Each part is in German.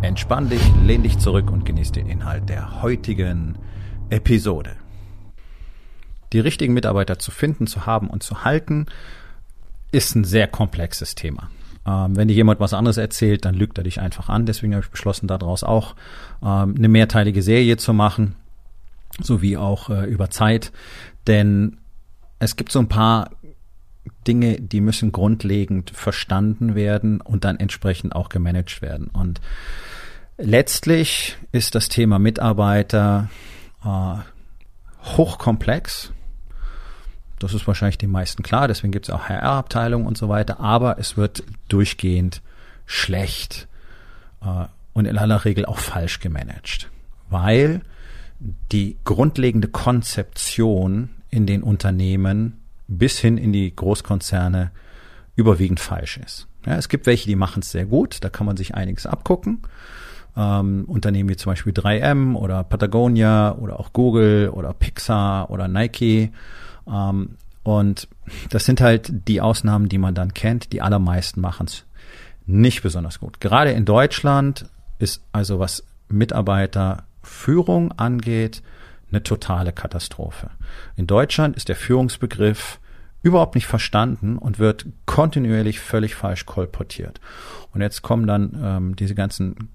Entspann dich, lehn dich zurück und genieß den Inhalt der heutigen Episode. Die richtigen Mitarbeiter zu finden, zu haben und zu halten, ist ein sehr komplexes Thema. Ähm, wenn dir jemand was anderes erzählt, dann lügt er dich einfach an. Deswegen habe ich beschlossen, daraus auch ähm, eine mehrteilige Serie zu machen, sowie auch äh, über Zeit. Denn es gibt so ein paar Dinge, die müssen grundlegend verstanden werden und dann entsprechend auch gemanagt werden. Und letztlich ist das Thema Mitarbeiter äh, hochkomplex. Das ist wahrscheinlich den meisten klar, deswegen gibt es auch HR-Abteilungen und so weiter, aber es wird durchgehend schlecht äh, und in aller Regel auch falsch gemanagt, weil die grundlegende Konzeption in den Unternehmen bis hin in die Großkonzerne überwiegend falsch ist. Ja, es gibt welche, die machen es sehr gut, da kann man sich einiges abgucken. Ähm, Unternehmen wie zum Beispiel 3M oder Patagonia oder auch Google oder Pixar oder Nike. Ähm, und das sind halt die Ausnahmen, die man dann kennt. Die allermeisten machen es nicht besonders gut. Gerade in Deutschland ist also was Mitarbeiterführung angeht, eine totale Katastrophe. In Deutschland ist der Führungsbegriff überhaupt nicht verstanden und wird kontinuierlich völlig falsch kolportiert. Und jetzt kommen dann ähm, diese ganzen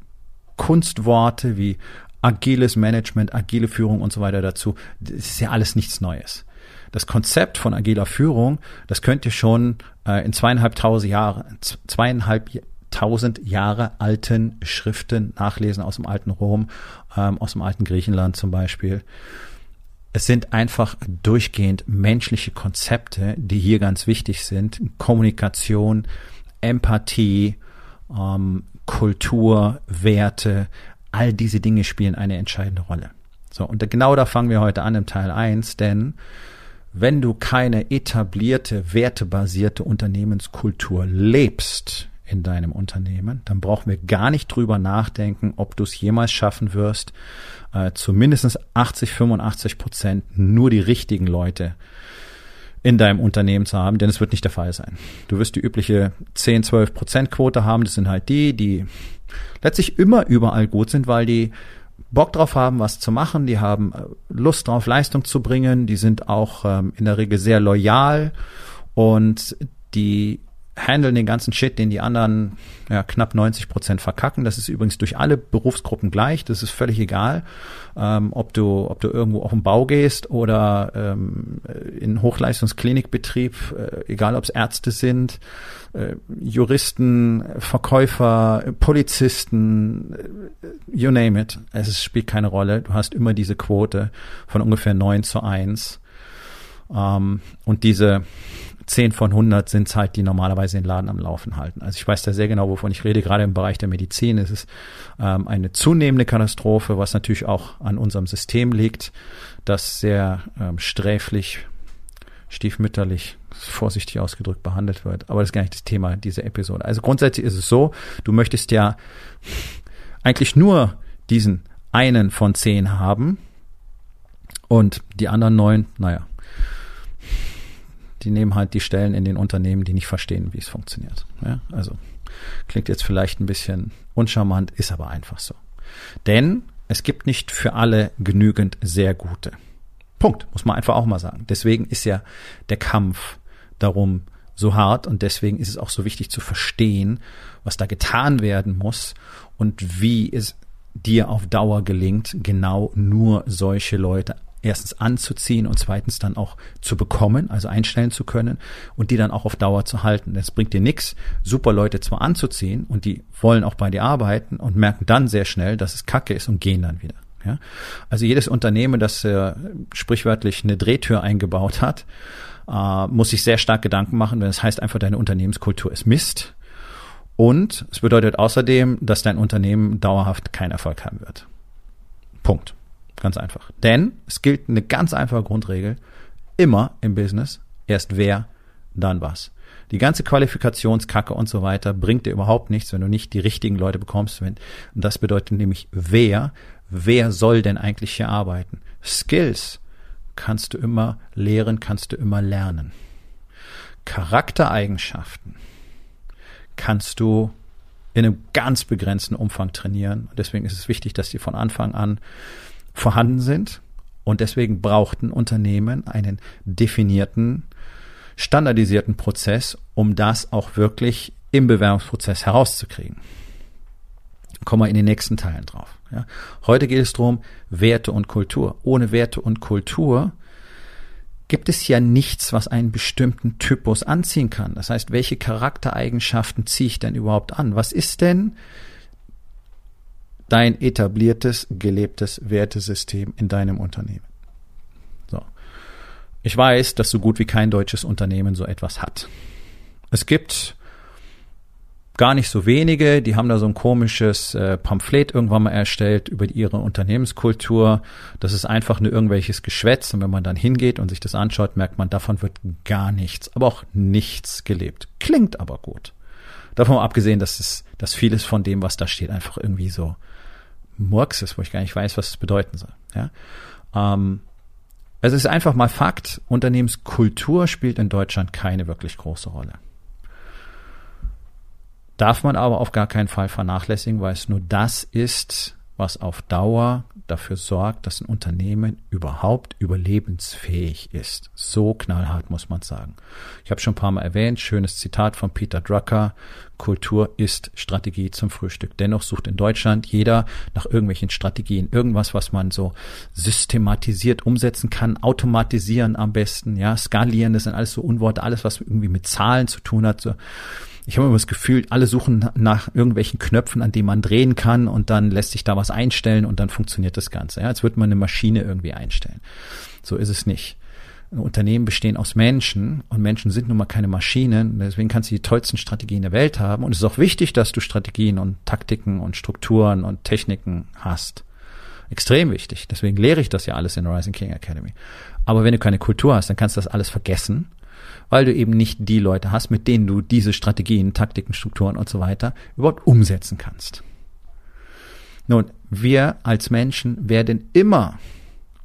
Kunstworte wie agiles Management, agile Führung und so weiter dazu. Das ist ja alles nichts Neues. Das Konzept von agiler Führung, das könnt ihr schon äh, in zweieinhalbtausend Jahre, zweieinhalb tausend Jahre alten Schriften nachlesen aus dem alten Rom, ähm, aus dem alten Griechenland zum Beispiel. Es sind einfach durchgehend menschliche Konzepte, die hier ganz wichtig sind. Kommunikation, Empathie, ähm, Kultur, Werte, all diese Dinge spielen eine entscheidende Rolle. So, und genau da fangen wir heute an im Teil eins, denn wenn du keine etablierte, wertebasierte Unternehmenskultur lebst, in deinem Unternehmen, dann brauchen wir gar nicht drüber nachdenken, ob du es jemals schaffen wirst, äh, zu mindestens 80, 85 Prozent nur die richtigen Leute in deinem Unternehmen zu haben, denn es wird nicht der Fall sein. Du wirst die übliche 10, 12 Prozent Quote haben. Das sind halt die, die letztlich immer überall gut sind, weil die Bock drauf haben, was zu machen. Die haben äh, Lust drauf, Leistung zu bringen. Die sind auch ähm, in der Regel sehr loyal und die handeln den ganzen Shit, den die anderen ja, knapp 90 Prozent verkacken. Das ist übrigens durch alle Berufsgruppen gleich. Das ist völlig egal, ähm, ob du ob du irgendwo auf den Bau gehst oder ähm, in Hochleistungsklinikbetrieb, äh, egal ob es Ärzte sind, äh, Juristen, Verkäufer, Polizisten, äh, you name it. Es spielt keine Rolle. Du hast immer diese Quote von ungefähr 9 zu 1. Ähm, und diese 10 von 100 sind es halt, die normalerweise den Laden am Laufen halten. Also ich weiß da sehr genau, wovon ich rede. Gerade im Bereich der Medizin ist es ähm, eine zunehmende Katastrophe, was natürlich auch an unserem System liegt, das sehr ähm, sträflich, stiefmütterlich, vorsichtig ausgedrückt behandelt wird. Aber das ist gar nicht das Thema dieser Episode. Also grundsätzlich ist es so, du möchtest ja eigentlich nur diesen einen von zehn haben und die anderen neun, naja, die nehmen halt die Stellen in den Unternehmen, die nicht verstehen, wie es funktioniert. Ja, also klingt jetzt vielleicht ein bisschen uncharmant, ist aber einfach so. Denn es gibt nicht für alle genügend sehr gute. Punkt, muss man einfach auch mal sagen. Deswegen ist ja der Kampf darum so hart und deswegen ist es auch so wichtig zu verstehen, was da getan werden muss und wie es dir auf Dauer gelingt, genau nur solche Leute erstens anzuziehen und zweitens dann auch zu bekommen, also einstellen zu können und die dann auch auf Dauer zu halten. Es bringt dir nichts, super Leute zwar anzuziehen und die wollen auch bei dir arbeiten und merken dann sehr schnell, dass es Kacke ist und gehen dann wieder. Ja? Also jedes Unternehmen, das äh, sprichwörtlich eine Drehtür eingebaut hat, äh, muss sich sehr stark Gedanken machen, wenn es das heißt einfach, deine Unternehmenskultur ist Mist Und es bedeutet außerdem, dass dein Unternehmen dauerhaft keinen Erfolg haben wird. Punkt. Ganz einfach. Denn es gilt eine ganz einfache Grundregel. Immer im Business. Erst wer, dann was. Die ganze Qualifikationskacke und so weiter bringt dir überhaupt nichts, wenn du nicht die richtigen Leute bekommst. Und das bedeutet nämlich wer. Wer soll denn eigentlich hier arbeiten? Skills kannst du immer lehren, kannst du immer lernen. Charaktereigenschaften kannst du in einem ganz begrenzten Umfang trainieren. Deswegen ist es wichtig, dass die von Anfang an vorhanden sind. Und deswegen braucht ein Unternehmen einen definierten, standardisierten Prozess, um das auch wirklich im Bewerbungsprozess herauszukriegen. Kommen wir in den nächsten Teilen drauf. Ja. Heute geht es darum, Werte und Kultur. Ohne Werte und Kultur gibt es ja nichts, was einen bestimmten Typus anziehen kann. Das heißt, welche Charaktereigenschaften ziehe ich denn überhaupt an? Was ist denn dein etabliertes, gelebtes Wertesystem in deinem Unternehmen? So. Ich weiß, dass so gut wie kein deutsches Unternehmen so etwas hat. Es gibt gar nicht so wenige, die haben da so ein komisches äh, Pamphlet irgendwann mal erstellt über ihre Unternehmenskultur. Das ist einfach nur irgendwelches Geschwätz und wenn man dann hingeht und sich das anschaut, merkt man, davon wird gar nichts, aber auch nichts gelebt. Klingt aber gut. Davon abgesehen, dass es, dass vieles von dem, was da steht, einfach irgendwie so Murks ist, wo ich gar nicht weiß, was es bedeuten soll. Ja? Ähm, es ist einfach mal Fakt, Unternehmenskultur spielt in Deutschland keine wirklich große Rolle. Darf man aber auf gar keinen Fall vernachlässigen, weil es nur das ist, was auf Dauer dafür sorgt, dass ein Unternehmen überhaupt überlebensfähig ist. So knallhart muss man sagen. Ich habe schon ein paar Mal erwähnt, schönes Zitat von Peter Drucker, Kultur ist Strategie zum Frühstück. Dennoch sucht in Deutschland jeder nach irgendwelchen Strategien, irgendwas, was man so systematisiert umsetzen kann, automatisieren am besten, ja, skalieren, das sind alles so Unworte, alles, was irgendwie mit Zahlen zu tun hat, so ich habe immer das Gefühl, alle suchen nach irgendwelchen Knöpfen, an denen man drehen kann und dann lässt sich da was einstellen und dann funktioniert das Ganze. Ja, als würde man eine Maschine irgendwie einstellen. So ist es nicht. Unternehmen bestehen aus Menschen und Menschen sind nun mal keine Maschinen. Deswegen kannst du die tollsten Strategien der Welt haben. Und es ist auch wichtig, dass du Strategien und Taktiken und Strukturen und Techniken hast. Extrem wichtig. Deswegen lehre ich das ja alles in Rising King Academy. Aber wenn du keine Kultur hast, dann kannst du das alles vergessen weil du eben nicht die Leute hast, mit denen du diese Strategien, Taktiken, Strukturen und so weiter überhaupt umsetzen kannst. Nun, wir als Menschen werden immer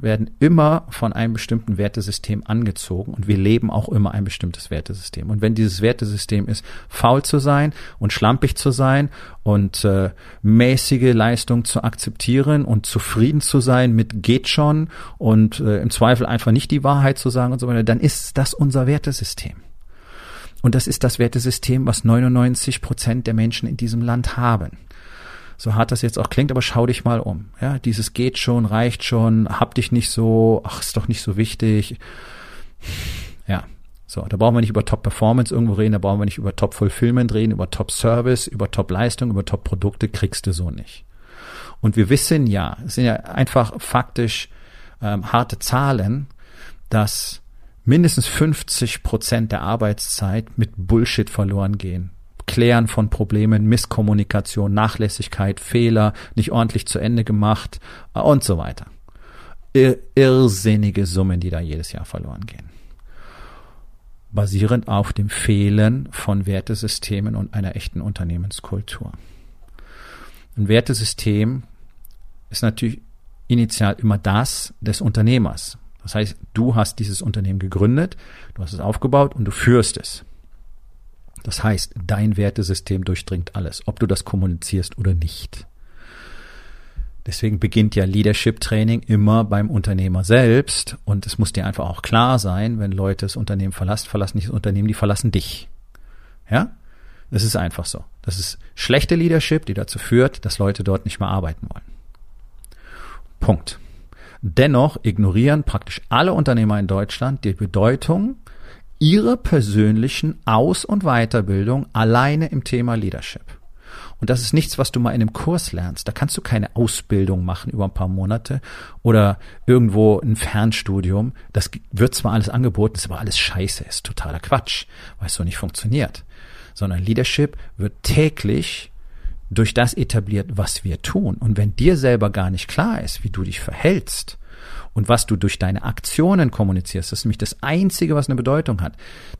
werden immer von einem bestimmten Wertesystem angezogen und wir leben auch immer ein bestimmtes Wertesystem. Und wenn dieses Wertesystem ist, faul zu sein und schlampig zu sein und äh, mäßige Leistung zu akzeptieren und zufrieden zu sein mit geht schon und äh, im Zweifel einfach nicht die Wahrheit zu sagen und so weiter, dann ist das unser Wertesystem. Und das ist das Wertesystem, was 99 Prozent der Menschen in diesem Land haben so hart das jetzt auch klingt, aber schau dich mal um. Ja, dieses geht schon, reicht schon, hab dich nicht so, ach, ist doch nicht so wichtig. Ja, so, da brauchen wir nicht über Top-Performance irgendwo reden, da brauchen wir nicht über Top-Fulfillment reden, über Top-Service, über Top-Leistung, über Top-Produkte kriegst du so nicht. Und wir wissen ja, es sind ja einfach faktisch ähm, harte Zahlen, dass mindestens 50 Prozent der Arbeitszeit mit Bullshit verloren gehen. Klären von Problemen, Misskommunikation, Nachlässigkeit, Fehler, nicht ordentlich zu Ende gemacht äh, und so weiter. irrsinnige Summen, die da jedes Jahr verloren gehen. Basierend auf dem Fehlen von Wertesystemen und einer echten Unternehmenskultur. Ein Wertesystem ist natürlich initial immer das des Unternehmers. Das heißt, du hast dieses Unternehmen gegründet, du hast es aufgebaut und du führst es. Das heißt, dein Wertesystem durchdringt alles, ob du das kommunizierst oder nicht. Deswegen beginnt ja Leadership Training immer beim Unternehmer selbst und es muss dir einfach auch klar sein, wenn Leute das Unternehmen verlassen, verlassen nicht das Unternehmen, die verlassen dich. Ja? Das ist einfach so. Das ist schlechte Leadership, die dazu führt, dass Leute dort nicht mehr arbeiten wollen. Punkt. Dennoch ignorieren praktisch alle Unternehmer in Deutschland die Bedeutung ihre persönlichen Aus- und Weiterbildung alleine im Thema Leadership. Und das ist nichts, was du mal in einem Kurs lernst. Da kannst du keine Ausbildung machen über ein paar Monate oder irgendwo ein Fernstudium. Das wird zwar alles angeboten, ist aber alles scheiße, ist totaler Quatsch, weil es so nicht funktioniert. sondern Leadership wird täglich durch das etabliert, was wir tun. Und wenn dir selber gar nicht klar ist, wie du dich verhältst und was du durch deine Aktionen kommunizierst, das ist nämlich das Einzige, was eine Bedeutung hat.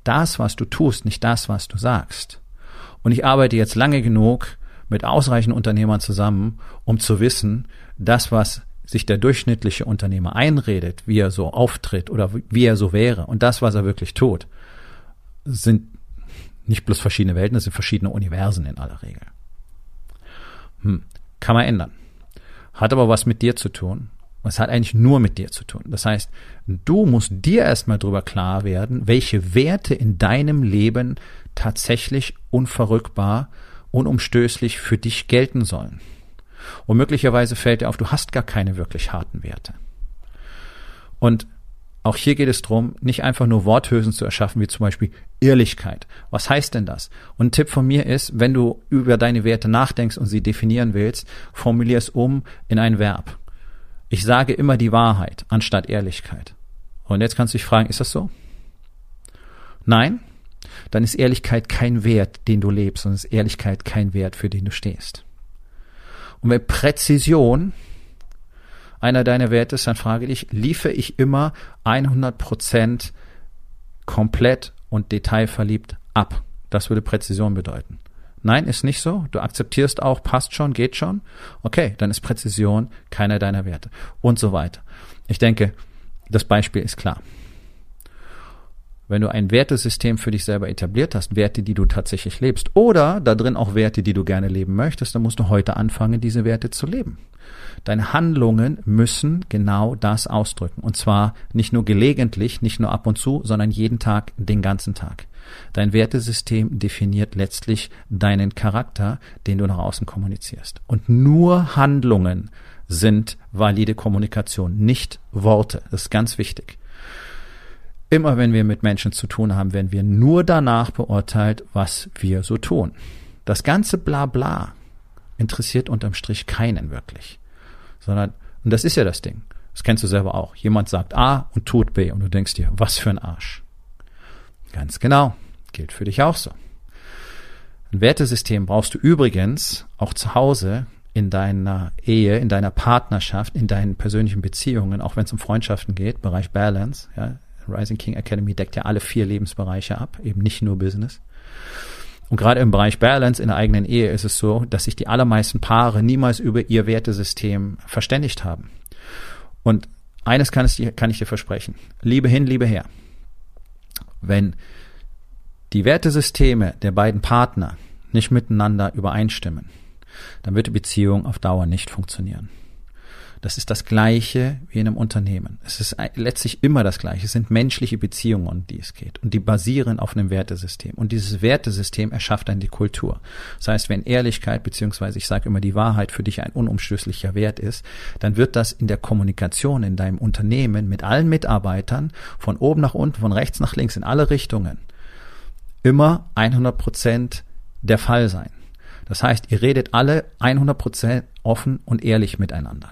Das, was du tust, nicht das, was du sagst. Und ich arbeite jetzt lange genug mit ausreichend Unternehmern zusammen, um zu wissen, das, was sich der durchschnittliche Unternehmer einredet, wie er so auftritt oder wie er so wäre und das, was er wirklich tut, sind nicht bloß verschiedene Welten, das sind verschiedene Universen in aller Regel. Hm, kann man ändern. Hat aber was mit dir zu tun. Es hat eigentlich nur mit dir zu tun. Das heißt, du musst dir erstmal drüber klar werden, welche Werte in deinem Leben tatsächlich unverrückbar, unumstößlich für dich gelten sollen. Und möglicherweise fällt dir auf, du hast gar keine wirklich harten Werte. Und auch hier geht es darum, nicht einfach nur Worthülsen zu erschaffen, wie zum Beispiel Ehrlichkeit. Was heißt denn das? Und ein Tipp von mir ist, wenn du über deine Werte nachdenkst und sie definieren willst, formulier es um in ein Verb. Ich sage immer die Wahrheit anstatt Ehrlichkeit. Und jetzt kannst du dich fragen, ist das so? Nein? Dann ist Ehrlichkeit kein Wert, den du lebst, und ist Ehrlichkeit kein Wert, für den du stehst. Und wenn Präzision einer deiner Werte ist, dann frage dich, liefere ich immer 100 Prozent komplett und detailverliebt ab? Das würde Präzision bedeuten. Nein, ist nicht so. Du akzeptierst auch, passt schon, geht schon. Okay, dann ist Präzision keiner deiner Werte und so weiter. Ich denke, das Beispiel ist klar. Wenn du ein Wertesystem für dich selber etabliert hast, Werte, die du tatsächlich lebst, oder da drin auch Werte, die du gerne leben möchtest, dann musst du heute anfangen, diese Werte zu leben. Deine Handlungen müssen genau das ausdrücken. Und zwar nicht nur gelegentlich, nicht nur ab und zu, sondern jeden Tag, den ganzen Tag. Dein Wertesystem definiert letztlich deinen Charakter, den du nach außen kommunizierst. Und nur Handlungen sind valide Kommunikation, nicht Worte. Das ist ganz wichtig. Immer wenn wir mit Menschen zu tun haben, werden wir nur danach beurteilt, was wir so tun. Das ganze Blabla interessiert unterm Strich keinen wirklich. Sondern, und das ist ja das Ding. Das kennst du selber auch. Jemand sagt A und tut B und du denkst dir, was für ein Arsch. Ganz genau. Gilt für dich auch so. Ein Wertesystem brauchst du übrigens auch zu Hause in deiner Ehe, in deiner Partnerschaft, in deinen persönlichen Beziehungen, auch wenn es um Freundschaften geht, Bereich Balance, ja, Rising King Academy deckt ja alle vier Lebensbereiche ab, eben nicht nur Business. Und gerade im Bereich Balance in der eigenen Ehe ist es so, dass sich die allermeisten Paare niemals über ihr Wertesystem verständigt haben. Und eines kann, es, kann ich dir versprechen. Liebe hin, Liebe her. Wenn die Wertesysteme der beiden Partner nicht miteinander übereinstimmen, dann wird die Beziehung auf Dauer nicht funktionieren. Das ist das Gleiche wie in einem Unternehmen. Es ist letztlich immer das Gleiche. Es sind menschliche Beziehungen, um die es geht. Und die basieren auf einem Wertesystem. Und dieses Wertesystem erschafft dann die Kultur. Das heißt, wenn Ehrlichkeit, beziehungsweise ich sage immer die Wahrheit für dich ein unumstößlicher Wert ist, dann wird das in der Kommunikation in deinem Unternehmen mit allen Mitarbeitern von oben nach unten, von rechts nach links, in alle Richtungen immer 100 Prozent der Fall sein. Das heißt, ihr redet alle 100 Prozent offen und ehrlich miteinander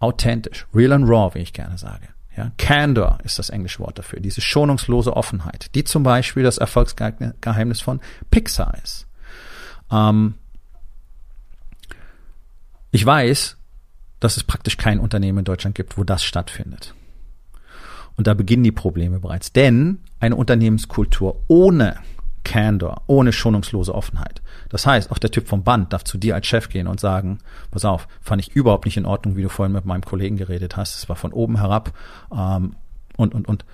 authentisch, real and raw, wie ich gerne sage. Ja, Candor ist das englische Wort dafür, diese schonungslose Offenheit, die zum Beispiel das Erfolgsgeheimnis von Pixar ist. Ähm, ich weiß, dass es praktisch kein Unternehmen in Deutschland gibt, wo das stattfindet. Und da beginnen die Probleme bereits. Denn eine Unternehmenskultur ohne Candor, ohne schonungslose Offenheit. Das heißt, auch der Typ vom Band darf zu dir als Chef gehen und sagen, pass auf, fand ich überhaupt nicht in Ordnung, wie du vorhin mit meinem Kollegen geredet hast. Es war von oben herab ähm, und, und, und.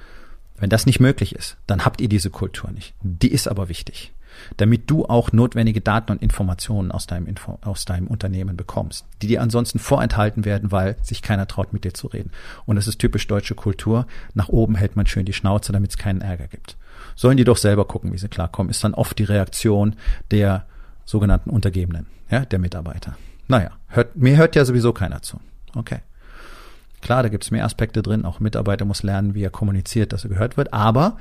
Wenn das nicht möglich ist, dann habt ihr diese Kultur nicht. Die ist aber wichtig, damit du auch notwendige Daten und Informationen aus deinem, Info, aus deinem Unternehmen bekommst, die dir ansonsten vorenthalten werden, weil sich keiner traut, mit dir zu reden. Und das ist typisch deutsche Kultur. Nach oben hält man schön die Schnauze, damit es keinen Ärger gibt sollen die doch selber gucken, wie sie klarkommen, ist dann oft die Reaktion der sogenannten Untergebenen, ja, der Mitarbeiter. Naja, hört, mir hört ja sowieso keiner zu. Okay. Klar, da gibt's mehr Aspekte drin. Auch Mitarbeiter muss lernen, wie er kommuniziert, dass er gehört wird. Aber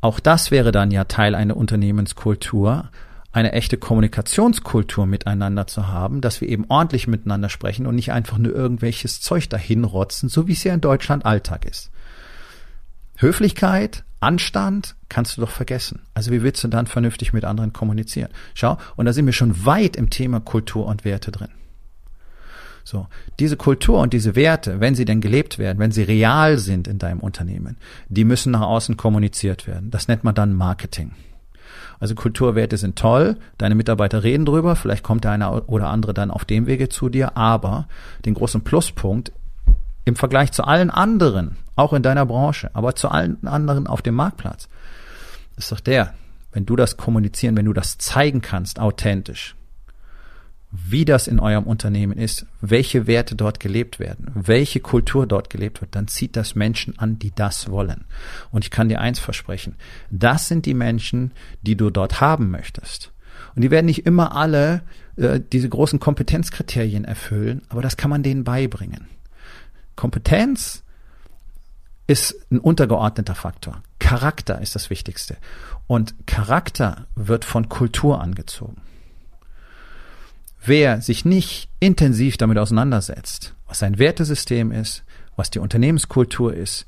auch das wäre dann ja Teil einer Unternehmenskultur, eine echte Kommunikationskultur miteinander zu haben, dass wir eben ordentlich miteinander sprechen und nicht einfach nur irgendwelches Zeug dahin rotzen, so wie es ja in Deutschland Alltag ist. Höflichkeit, Anstand kannst du doch vergessen. Also wie willst du dann vernünftig mit anderen kommunizieren? Schau, und da sind wir schon weit im Thema Kultur und Werte drin. So, diese Kultur und diese Werte, wenn sie denn gelebt werden, wenn sie real sind in deinem Unternehmen, die müssen nach außen kommuniziert werden. Das nennt man dann Marketing. Also Kulturwerte sind toll, deine Mitarbeiter reden drüber, vielleicht kommt der eine oder andere dann auf dem Wege zu dir, aber den großen Pluspunkt im Vergleich zu allen anderen, auch in deiner Branche, aber zu allen anderen auf dem Marktplatz, ist doch der, wenn du das kommunizieren, wenn du das zeigen kannst, authentisch, wie das in eurem Unternehmen ist, welche Werte dort gelebt werden, welche Kultur dort gelebt wird, dann zieht das Menschen an, die das wollen. Und ich kann dir eins versprechen, das sind die Menschen, die du dort haben möchtest. Und die werden nicht immer alle äh, diese großen Kompetenzkriterien erfüllen, aber das kann man denen beibringen. Kompetenz ist ein untergeordneter Faktor. Charakter ist das Wichtigste. Und Charakter wird von Kultur angezogen. Wer sich nicht intensiv damit auseinandersetzt, was sein Wertesystem ist, was die Unternehmenskultur ist,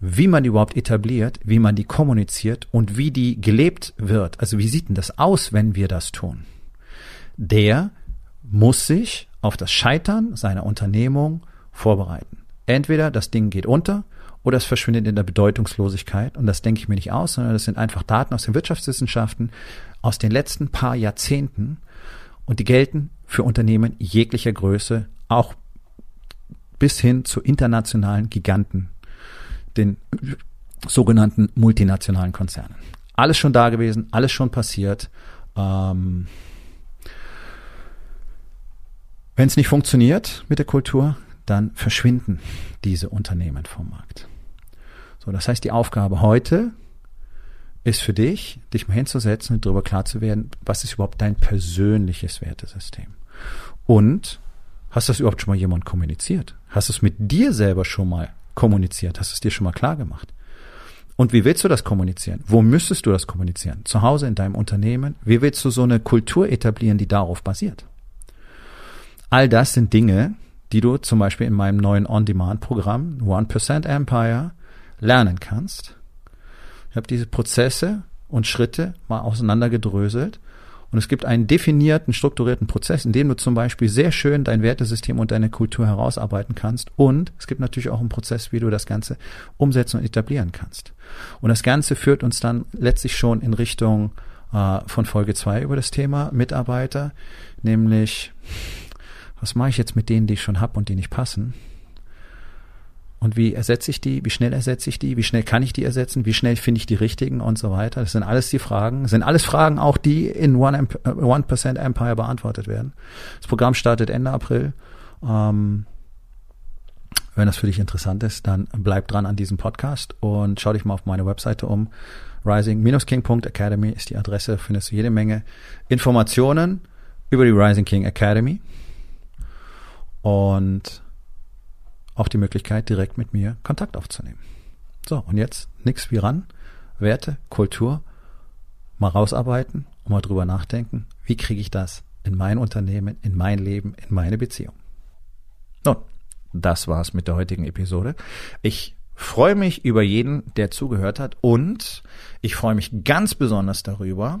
wie man die überhaupt etabliert, wie man die kommuniziert und wie die gelebt wird, also wie sieht denn das aus, wenn wir das tun, der muss sich auf das Scheitern seiner Unternehmung vorbereiten. Entweder das Ding geht unter oder es verschwindet in der Bedeutungslosigkeit. Und das denke ich mir nicht aus, sondern das sind einfach Daten aus den Wirtschaftswissenschaften aus den letzten paar Jahrzehnten. Und die gelten für Unternehmen jeglicher Größe, auch bis hin zu internationalen Giganten, den sogenannten multinationalen Konzernen. Alles schon da gewesen, alles schon passiert. Ähm, Wenn es nicht funktioniert mit der Kultur, dann verschwinden diese Unternehmen vom Markt. So, das heißt, die Aufgabe heute ist für dich, dich mal hinzusetzen und darüber klar zu werden, was ist überhaupt dein persönliches Wertesystem? Und hast das überhaupt schon mal jemand kommuniziert? Hast du es mit dir selber schon mal kommuniziert? Hast du es dir schon mal klar gemacht? Und wie willst du das kommunizieren? Wo müsstest du das kommunizieren? Zu Hause, in deinem Unternehmen? Wie willst du so eine Kultur etablieren, die darauf basiert? All das sind Dinge, die du zum Beispiel in meinem neuen On-Demand-Programm 1% Empire lernen kannst. Ich habe diese Prozesse und Schritte mal auseinandergedröselt und es gibt einen definierten, strukturierten Prozess, in dem du zum Beispiel sehr schön dein Wertesystem und deine Kultur herausarbeiten kannst. Und es gibt natürlich auch einen Prozess, wie du das Ganze umsetzen und etablieren kannst. Und das Ganze führt uns dann letztlich schon in Richtung äh, von Folge zwei über das Thema Mitarbeiter, nämlich was mache ich jetzt mit denen, die ich schon habe und die nicht passen? Und wie ersetze ich die? Wie schnell ersetze ich die? Wie schnell kann ich die ersetzen? Wie schnell finde ich die richtigen und so weiter? Das sind alles die Fragen. Das sind alles Fragen auch, die in One, One Percent Empire beantwortet werden. Das Programm startet Ende April. Ähm, wenn das für dich interessant ist, dann bleib dran an diesem Podcast und schau dich mal auf meine Webseite um. Rising-King.academy ist die Adresse. Findest du jede Menge Informationen über die Rising King Academy und auch die Möglichkeit, direkt mit mir Kontakt aufzunehmen. So, und jetzt nix wie ran. Werte, Kultur, mal rausarbeiten und mal drüber nachdenken, wie kriege ich das in mein Unternehmen, in mein Leben, in meine Beziehung. Nun, das war's mit der heutigen Episode. Ich freue mich über jeden, der zugehört hat und ich freue mich ganz besonders darüber,